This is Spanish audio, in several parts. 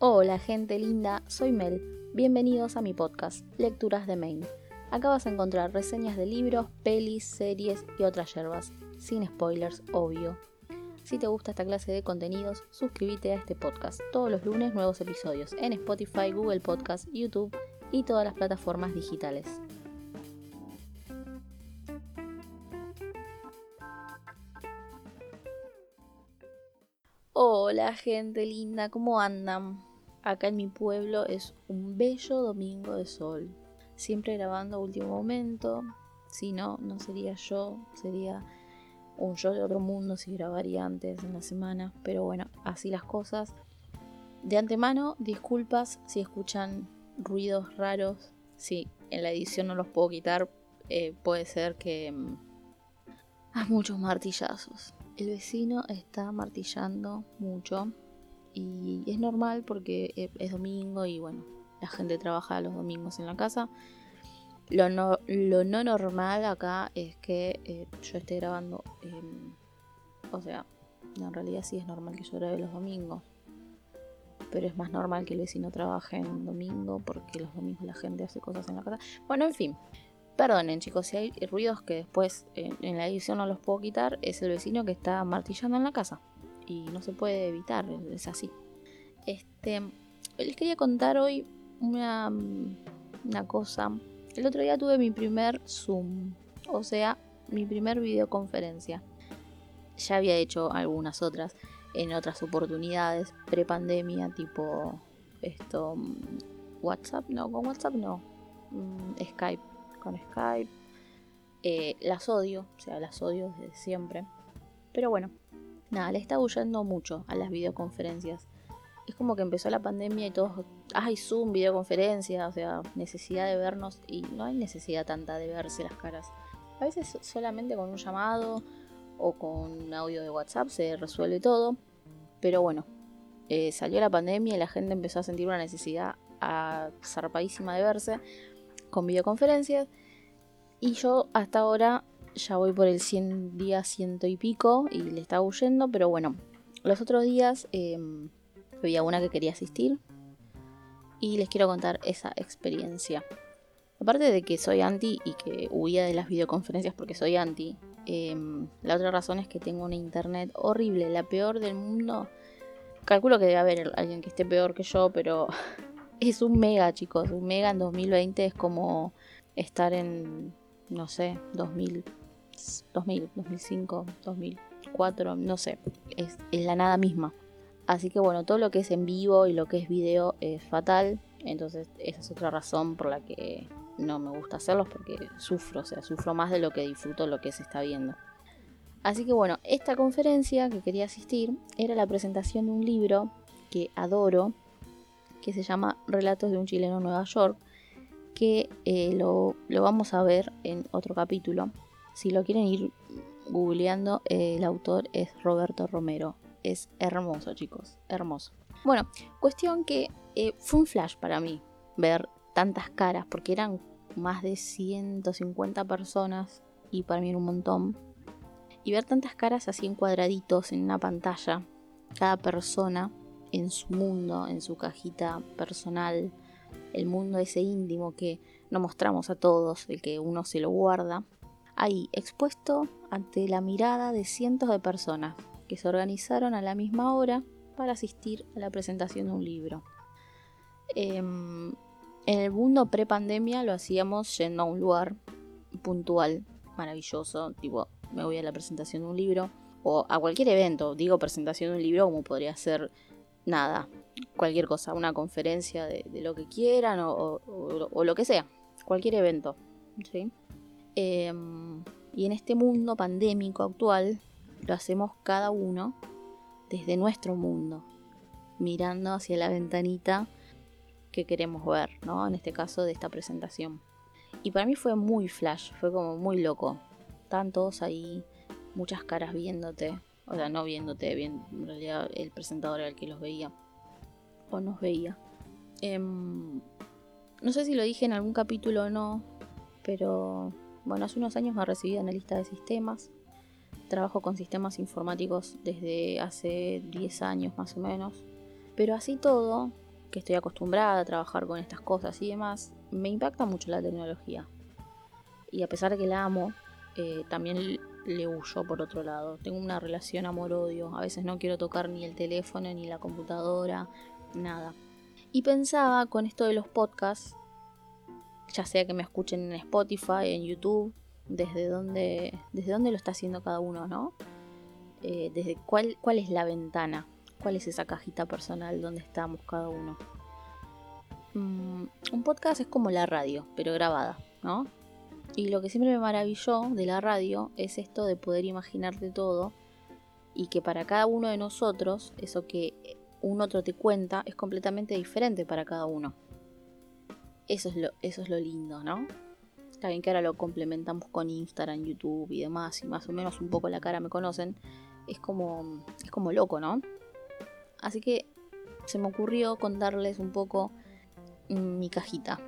Hola gente linda, soy Mel. Bienvenidos a mi podcast, Lecturas de Maine. Acá vas a encontrar reseñas de libros, pelis, series y otras yerbas, sin spoilers, obvio. Si te gusta esta clase de contenidos, suscríbete a este podcast. Todos los lunes nuevos episodios en Spotify, Google Podcast, YouTube y todas las plataformas digitales. Hola gente linda, ¿cómo andan? Acá en mi pueblo es un bello domingo de sol. Siempre grabando a último momento. Si no, no sería yo, sería un yo de otro mundo si grabaría antes en la semana. Pero bueno, así las cosas. De antemano, disculpas si escuchan ruidos raros. Si en la edición no los puedo quitar, eh, puede ser que... Mm, hay muchos martillazos. El vecino está martillando mucho y es normal porque e, es domingo y bueno, la gente trabaja los domingos en la casa. Lo no, lo no normal acá es que eh, yo esté grabando, o sea, en realidad sí es normal que yo grabe los domingos, pero es más normal que el vecino trabaje en domingo porque los domingos la gente hace cosas en la casa. Bueno, en fin, Perdonen chicos, si hay ruidos que después en, la edición no los puedo quitar, es el vecino que está martillando en la casa. Y no se puede evitar, es así. Este, les quería contar hoy una, una cosa. El otro día tuve mi primer Zoom, o sea, mi primer videoconferencia. Ya había hecho algunas otras en otras oportunidades, pre-pandemia, tipo esto, WhatsApp, no, con WhatsApp no, mm, Skype con Skype. Eh, las odio, o sea, las odio desde siempre. Pero bueno, nada, le está huyendo mucho a las videoconferencias. Es como que empezó la pandemia y todos, ay, Zoom, videoconferencia, o sea, necesidad de vernos y no hay necesidad tanta de verse las caras. A veces solamente con un llamado o con un audio de WhatsApp se resuelve todo. Pero bueno, eh, salió la pandemia y la gente empezó a sentir una necesidad zarpadísima de verse con videoconferencias. Y yo hasta ahora ya voy por el 100 días, ciento y pico, y le estaba huyendo, pero bueno, los otros días eh, había una que quería asistir y les quiero contar esa experiencia. Aparte de que soy anti y que huía de las videoconferencias porque soy anti, em, la otra razón es que tengo una internet horrible, la peor del mundo. Calculo que debe haber alguien que esté peor que yo, pero es un mega, chicos. Un mega en 2020 es como estar en, no sé, 2000, 2000, 2005, 2004, no sé. Es, la nada misma. Así que bueno, todo lo que es en vivo y lo que es video es fatal. Entonces esa es otra razón por la que no me gusta hacerlos porque sufro, o sea, sufro más de lo que disfruto lo que se está viendo. Así que bueno, esta conferencia que quería asistir era la presentación de un libro que adoro, que se llama Relatos de un chileno en Nueva York, que eh, lo, vamos a ver en otro capítulo. Si lo quieren ir googleando, eh, el autor es Roberto Romero. Es hermoso, chicos, hermoso. Bueno, cuestión que eh, fue un flash para mí ver tantas caras, porque eran más de 150 personas y para mí era un montón. Y ver tantas caras así en cuadraditos en una pantalla, cada persona en su mundo, en su cajita personal, el mundo ese íntimo que no mostramos a todos, el que uno se lo guarda, ahí expuesto ante la mirada de cientos de personas que se organizaron a la misma hora para asistir a la presentación de un libro. Em, en el mundo pre-pandemia lo hacíamos yendo a un lugar puntual, maravilloso, tipo, me voy a la presentación de un libro, o a cualquier evento, digo presentación de un libro como podría ser nada, cualquier cosa, una conferencia de, lo que quieran o, lo que sea, cualquier evento. Em, y en este mundo pandémico actual lo hacemos cada uno desde nuestro mundo, mirando hacia la ventanita que queremos ver, ¿no? En este caso de esta presentación. Y para mí fue muy flash, fue como muy loco. Estaban todos ahí, muchas caras viéndote, o sea, no viéndote bien, en realidad el presentador era el que los veía. O nos veía. Em, no sé si lo dije en algún capítulo o no, pero bueno, hace unos años me recibí lista de sistemas. Trabajo con sistemas informáticos desde hace 10 años más o menos. Pero así todo, que estoy acostumbrada a trabajar con estas cosas y demás, me impacta mucho la tecnología. Y a pesar de que la amo, eh, también le huyo por otro lado. Tengo una relación amor-odio. A veces no quiero tocar ni el teléfono, ni la computadora, nada. Y pensaba con esto de los podcasts, ya sea que me escuchen en Spotify, en YouTube, desde dónde, desde dónde lo está haciendo cada uno, ¿no? Eh, desde cuál, cuál es la ventana, cuál es esa cajita personal donde estamos cada uno. Mm, un podcast es como la radio, pero grabada, ¿no? Y lo que siempre me maravilló de la radio es esto de poder imaginarte todo y que para cada uno de nosotros, eso que un otro te cuenta es completamente diferente para cada uno. Eso es lo, eso es lo lindo, ¿no? Está bien que ahora lo complementamos con Instagram, YouTube y demás, y más o menos un poco la cara me conocen. Es como, es como loco, ¿no? Así que se me ocurrió contarles un poco mi cajita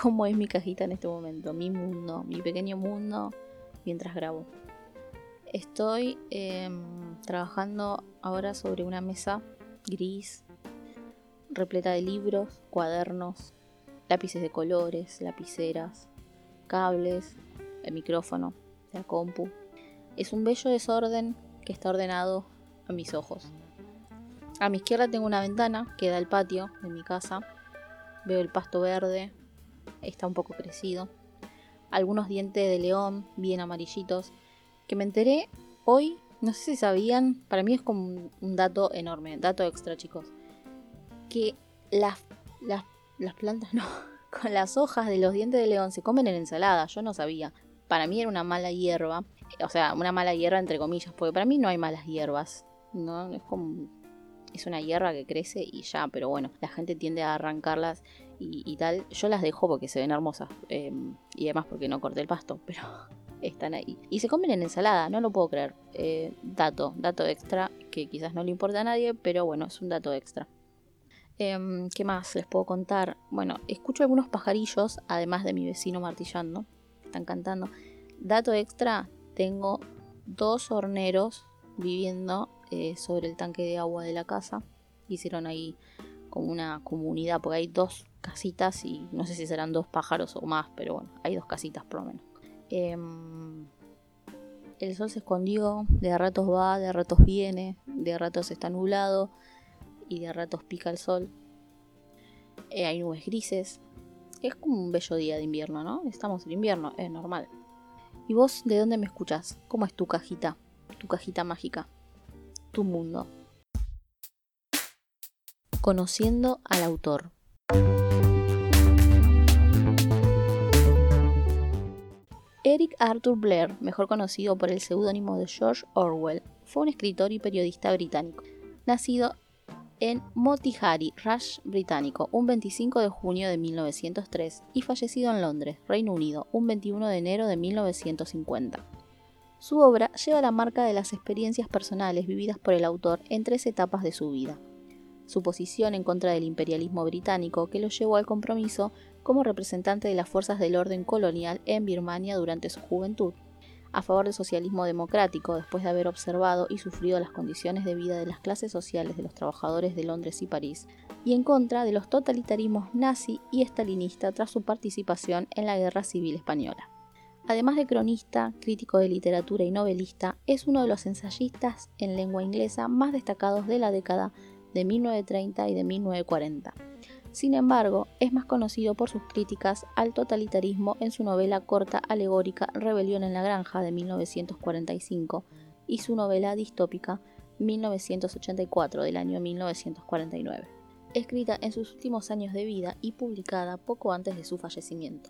cómo es mi cajita en este momento, mi mundo, mi pequeño mundo mientras grabo. Estoy em, trabajando ahora sobre una mesa gris, repleta de libros, cuadernos, lápices de colores, lapiceras, cables, el micrófono, la compu. Es un bello desorden que está ordenado a mis ojos. A mi izquierda tengo una ventana que da al patio de mi casa. Veo el pasto verde, está un poco crecido. Algunos dientes de león bien amarillitos, que me enteré hoy, no sé si sabían, para mí es como un dato enorme, dato extra chicos, que las, las, las plantas, no, con las hojas de los dientes de león se comen en ensalada, yo no sabía. Para mí era una mala hierba, o sea, una mala hierba entre comillas, porque para mí no hay malas hierbas, ¿no? Es como es una hierba que crece y ya, pero bueno, la gente tiende a arrancarlas y, tal. Yo las dejo porque se ven hermosas em, y además porque no corté el pasto, pero están ahí. Y se comen en ensalada, no lo puedo creer. Eh, dato, dato extra que quizás no le importa a nadie, pero bueno, es un dato extra. Em, ¿Qué más les puedo contar? Bueno, escucho algunos pajarillos, además de mi vecino martillando. Están cantando. Dato extra, tengo dos horneros viviendo eh, sobre el tanque de agua de la casa. Hicieron ahí como una comunidad, porque hay dos casitas y no sé si serán dos pájaros o más, pero bueno, hay dos casitas por lo menos. Em, el sol se escondió, de ratos va, de ratos viene, de ratos está nublado y de ratos pica el sol. Eh, hay nubes grises. Es como un bello día de invierno, ¿no? Estamos en invierno, es normal. ¿Y vos de dónde me escuchas? ¿Cómo es tu cajita? Tu cajita mágica. Tu mundo. Conociendo al autor. Eric Arthur Blair, mejor conocido por el seudónimo de George Orwell, fue un escritor y periodista británico, nacido en Motihari, Rush británico, un 25 de junio de 1903 y fallecido en Londres, Reino Unido, un 21 de enero de 1950. Su obra lleva la marca de las experiencias personales vividas por el autor en tres etapas de su vida. Su posición en contra del imperialismo británico que lo llevó al compromiso como representante de las fuerzas del orden colonial en Birmania durante su juventud, a favor del socialismo democrático después de haber observado y sufrido las condiciones de vida de las clases sociales de los trabajadores de Londres y París, y en contra de los totalitarismos nazi y estalinista tras su participación en la Guerra Civil Española. Además de cronista, crítico de literatura y novelista, es uno de los ensayistas en lengua inglesa más destacados de la década de 1930 y de 1940 sin embargo, es más conocido por sus críticas al totalitarismo en su novela corta alegórica Rebelión en la Granja de 1945 y su novela distópica 1984 del año 1949, escrita en sus últimos años de vida y publicada poco antes de su fallecimiento,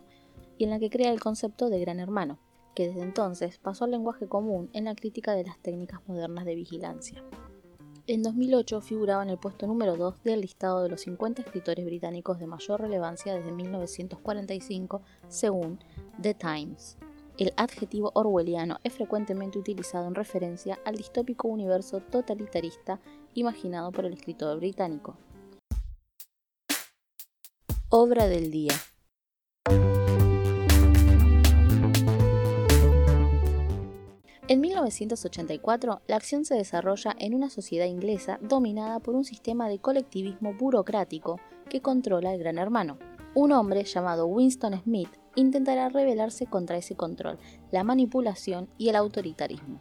y en la que crea el concepto de gran hermano, que desde entonces pasó al lenguaje común en la crítica de las técnicas modernas de vigilancia. En 2008 figuraba en el puesto número 2 del listado de los 50 escritores británicos de mayor relevancia desde 1945, según The Times. El adjetivo orwelliano es frecuentemente utilizado en referencia al distópico universo totalitarista imaginado por el escritor británico. Obra del día. En 1984, la acción se desarrolla en una sociedad inglesa dominada por un sistema de colectivismo burocrático que controla el Gran Hermano. Un hombre llamado Winston Smith intentará rebelarse contra ese control, la manipulación y el autoritarismo.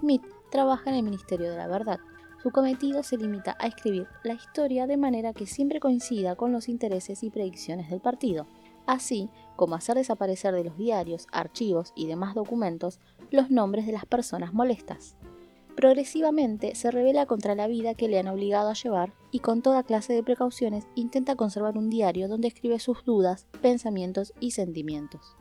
Smith trabaja en el Ministerio de la Verdad. Su cometido se limita a escribir la historia de manera que siempre coincida con los intereses y predicciones del partido así como hacer desaparecer de los diarios, archivos y demás documentos los nombres de las personas molestas. Progresivamente se revela contra la vida que le han obligado a llevar y con toda clase de precauciones intenta conservar un diario donde escribe sus dudas, pensamientos y sentimientos.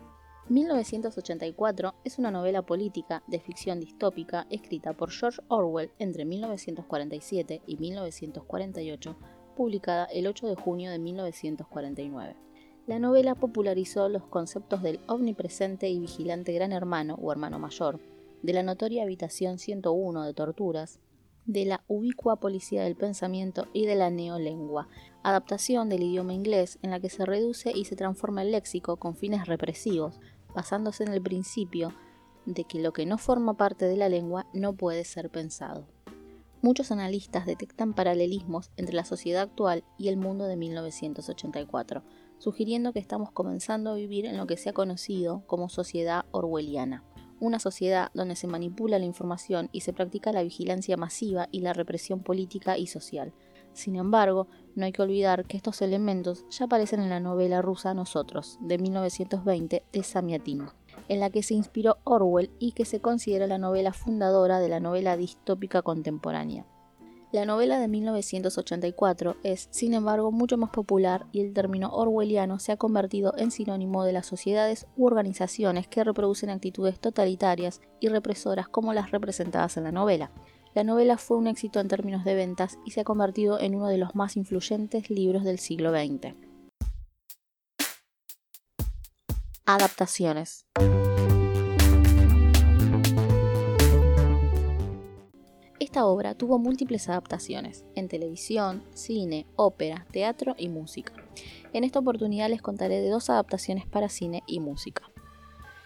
1984 es una novela política de ficción distópica escrita por George Orwell entre 1947 y 1948, publicada el 8 de junio de 1949. La novela popularizó los conceptos del omnipresente y vigilante gran hermano o hermano mayor, de la notoria habitación 101 de torturas, de la ubicua policía del pensamiento y de la neolengua, adaptación del idioma inglés en la que se reduce y se transforma el léxico con fines represivos, basándose en el principio de que lo que no forma parte de la lengua no puede ser pensado. Muchos analistas detectan paralelismos entre la sociedad actual y el mundo de 1984, sugiriendo que estamos comenzando a vivir en lo que se ha conocido como sociedad orwelliana, una sociedad donde se manipula la información y se practica la vigilancia masiva y la represión política y social. Sin embargo, no hay que olvidar que estos elementos ya aparecen en la novela rusa Nosotros, de 1920, de Samiatin, en la que se inspiró Orwell y que se considera la novela fundadora de la novela distópica contemporánea. La novela de 1984 es, sin embargo, mucho más popular y el término orwelliano se ha convertido en sinónimo de las sociedades u organizaciones que reproducen actitudes totalitarias y represoras como las representadas en la novela. La novela fue un éxito en términos de ventas y se ha convertido en uno de los más influyentes libros del siglo XX. Adaptaciones. Esta obra tuvo múltiples adaptaciones, en televisión, cine, ópera, teatro y música. En esta oportunidad les contaré de dos adaptaciones para cine y música.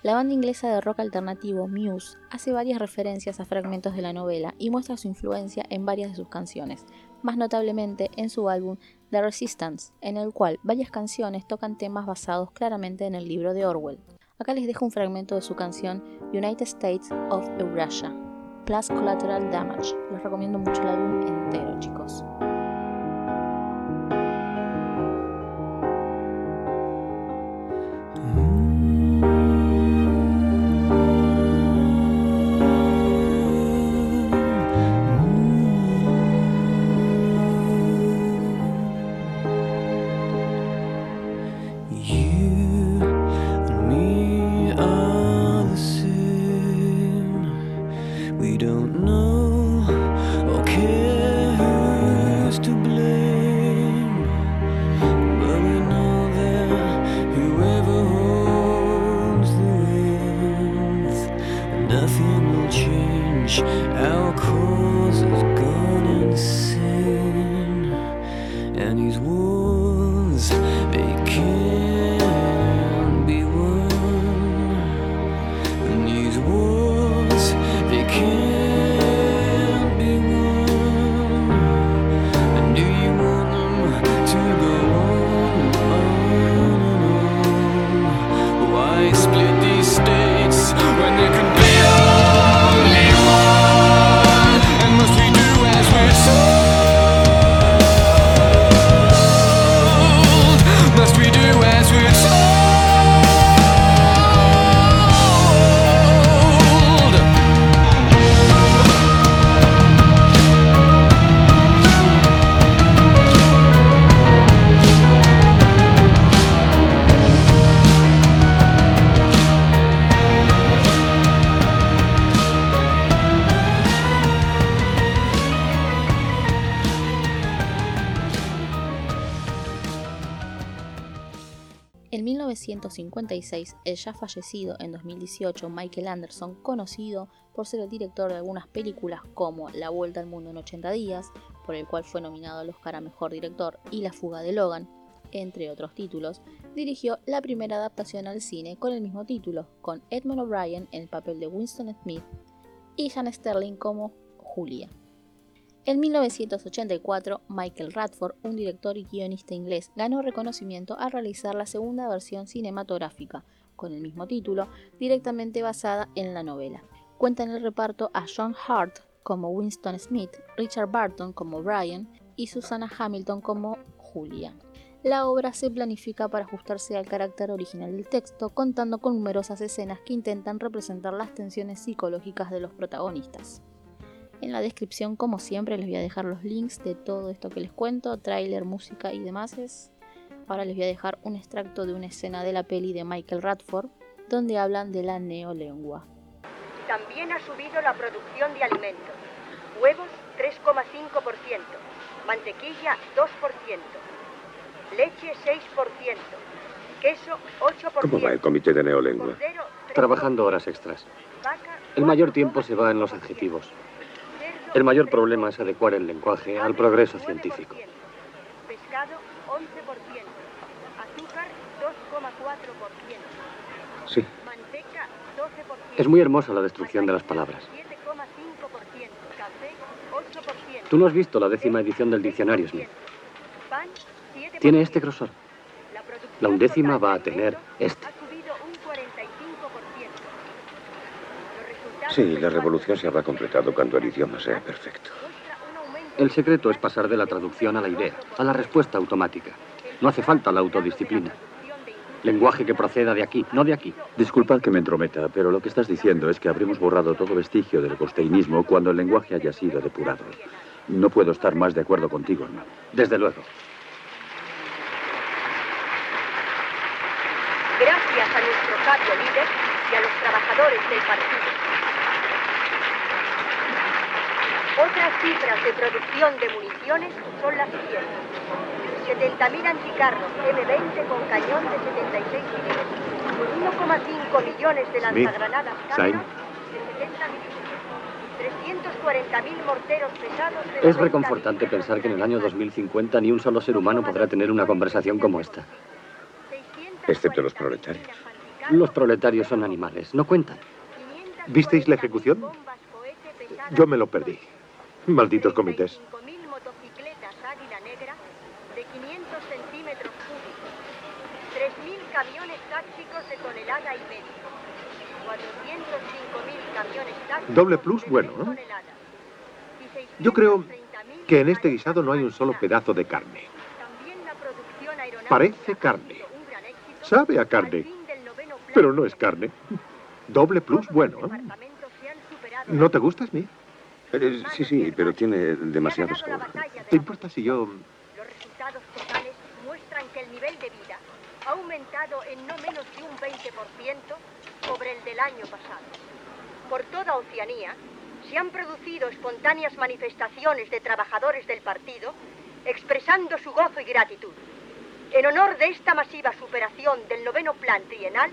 La banda inglesa de rock alternativo Muse hace varias referencias a fragmentos de la novela y muestra su influencia en varias de sus canciones, más notablemente en su álbum The Resistance, en el cual varias canciones tocan temas basados claramente en el libro de Orwell. Acá les dejo un fragmento de su canción United States of Eurasia, plus Collateral Damage. Les recomiendo mucho el álbum entero, chicos. En 1956, el ya fallecido en 2018 Michael Anderson, conocido por ser el director de algunas películas como La Vuelta al Mundo en 80 días, por el cual fue nominado al Oscar a Mejor Director, y La Fuga de Logan, entre otros títulos, dirigió la primera adaptación al cine con el mismo título, con Edmund O'Brien en el papel de Winston Smith y Jan Sterling como Julia. En 1984, Michael Radford, un director y guionista inglés, ganó reconocimiento al realizar la segunda versión cinematográfica, con el mismo título, directamente basada en la novela. Cuenta en el reparto a John Hart como Winston Smith, Richard Barton como Brian y Susana Hamilton como Julia. La obra se planifica para ajustarse al carácter original del texto, contando con numerosas escenas que intentan representar las tensiones psicológicas de los protagonistas. En la descripción, como siempre, les voy a dejar los links de todo esto que les cuento, tráiler, música y demás. Ahora les voy a dejar un extracto de una escena de la peli de Michael Radford, donde hablan de la neolengua. También ha subido la producción de alimentos. Huevos 3,5%, mantequilla 2%, leche 6%, queso 8%. ¿Cómo va el comité de neolengua? Trabajando horas extras. El mayor tiempo se va en los adjetivos. El mayor problema es adecuar el lenguaje al progreso científico. Pescado 11%, azúcar 2,4%. Sí. Manteca 12%. Es muy hermosa la destrucción de las palabras. 7,5%, café 8%. Tú no has visto la décima edición del diccionario, Smith. Pan 7%. Tiene este grosor. La undécima va a tener este. Ha subido un 45%. Los resultados Sí, la revolución se habrá completado cuando el idioma sea perfecto. El secreto es pasar de la traducción a la idea, a la respuesta automática. No hace falta la autodisciplina. Lenguaje que proceda de aquí, no de aquí. Disculpad que me entrometa, pero lo que estás diciendo es que habremos borrado todo vestigio del costeinismo cuando el lenguaje haya sido depurado. No puedo estar más de acuerdo contigo, hermano. Desde luego. Gracias a nuestro sabio líder y a los trabajadores del partido. Otras cifras de producción de municiones son las siguientes. 70.000 anticarros M20 con cañón de 76 milímetros. 1,5 millones de lanzagranadas. Cannon de 70 milímetros. 340.000 morteros pesados de Es 90 reconfortante pensar que en el año anticarros. 2050 ni un solo ser humano podrá tener una conversación como esta. Excepto los proletarios. Los proletarios son animales, no cuentan. ¿Visteis la ejecución? Yo me lo perdí. Malditos comités. 35.000 motocicletas Águila Negra de 500 centímetros cúbicos. 3.000 camiones tácticos de tonelada y media. 405.000 camiones tácticos Doble plus, de bueno. Y Yo creo 630.000 que en este guisado no hay un solo pedazo de carne. Parece carne. Sabe a carne, pero no es carne. Doble plus, bueno. ¿eh? ¿No te gusta, Smith? Eh, sí, sí, pero tiene demasiado Se ha ganado la sabor. batalla de ¿Te importa si yo... Los resultados totales muestran que el nivel de vida ha aumentado en no menos de un 20% sobre el del año pasado. Por toda Oceanía se han producido espontáneas manifestaciones de trabajadores del partido expresando su gozo y gratitud. En honor de esta masiva superación del noveno plan trienal,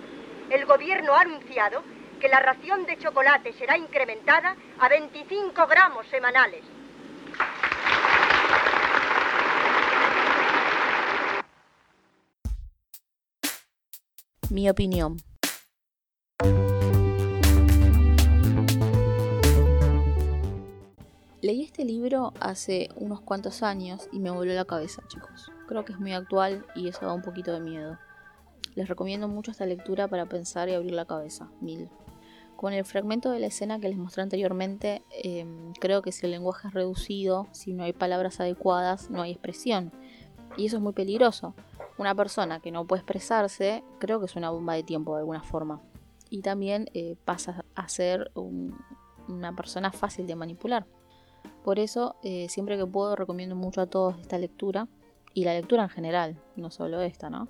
el gobierno ha anunciado que la ración de chocolate será incrementada a 25 gramos semanales. Mi opinión. Leí este libro hace unos cuantos años y me voló la cabeza, chicos. Creo que es muy actual y eso da un poquito de miedo. Les recomiendo mucho esta lectura para pensar y abrir la cabeza. Mil. Con el fragmento de la escena que les mostré anteriormente, eh, creo que si el lenguaje es reducido, si no hay palabras adecuadas, no hay expresión. Y eso es muy peligroso. Una persona que no puede expresarse, creo que es una bomba de tiempo de alguna forma. Y también eh, pasa a ser un- una persona fácil de manipular. Por eso, eh, siempre que puedo, recomiendo mucho a todos esta lectura. Y la lectura en general, no solo esta, ¿no?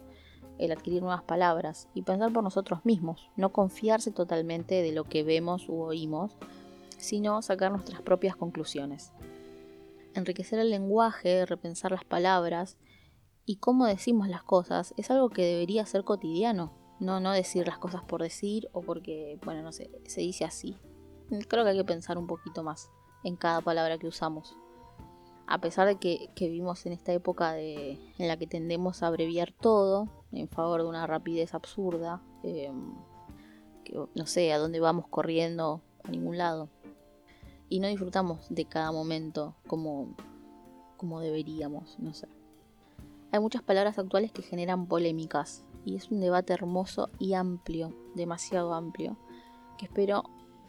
El adquirir nuevas palabras y pensar por nosotros mismos. No confiarse totalmente de lo que vemos u oímos, sino sacar nuestras propias conclusiones. Enriquecer el lenguaje, repensar las palabras y cómo decimos las cosas es algo que debería ser cotidiano. No, no decir las cosas por decir o porque, bueno, no sé, se dice así. Creo que hay que pensar un poquito más en cada palabra que usamos. A pesar de que, vivimos en esta época de, en la que tendemos a abreviar todo en favor de una rapidez absurda, eh, que, no sé a dónde vamos corriendo a ningún lado. y no disfrutamos de cada momento como, como deberíamos, no sé. Hay muchas palabras actuales que generan polémicas y es un debate hermoso y amplio, demasiado amplio, que espero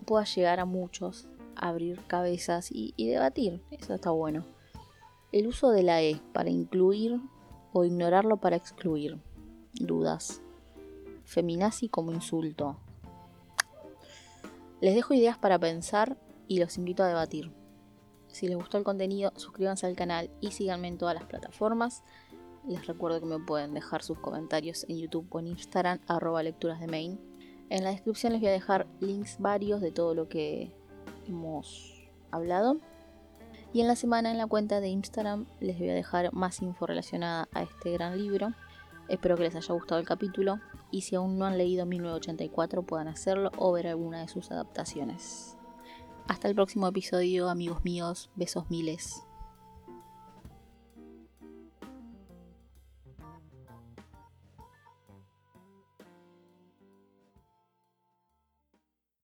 pueda llegar a muchos, abrir cabezas y debatir. Eso está bueno. El uso de la E para incluir o ignorarlo para excluir. Dudas. Feminazi como insulto. Les dejo ideas para pensar y los invito a debatir. Si les gustó el contenido, suscríbanse al canal y síganme en todas las plataformas. Les recuerdo que me pueden dejar sus comentarios en YouTube o en Instagram, arroba lecturas de main. En la descripción les voy a dejar links varios de todo lo que hemos hablado. Y en la semana en la cuenta de Instagram les voy a dejar más info relacionada a este gran libro. Espero que les haya gustado el capítulo y si aún no han leído 1984 puedan hacerlo o ver alguna de sus adaptaciones. Hasta el próximo episodio amigos míos, besos miles.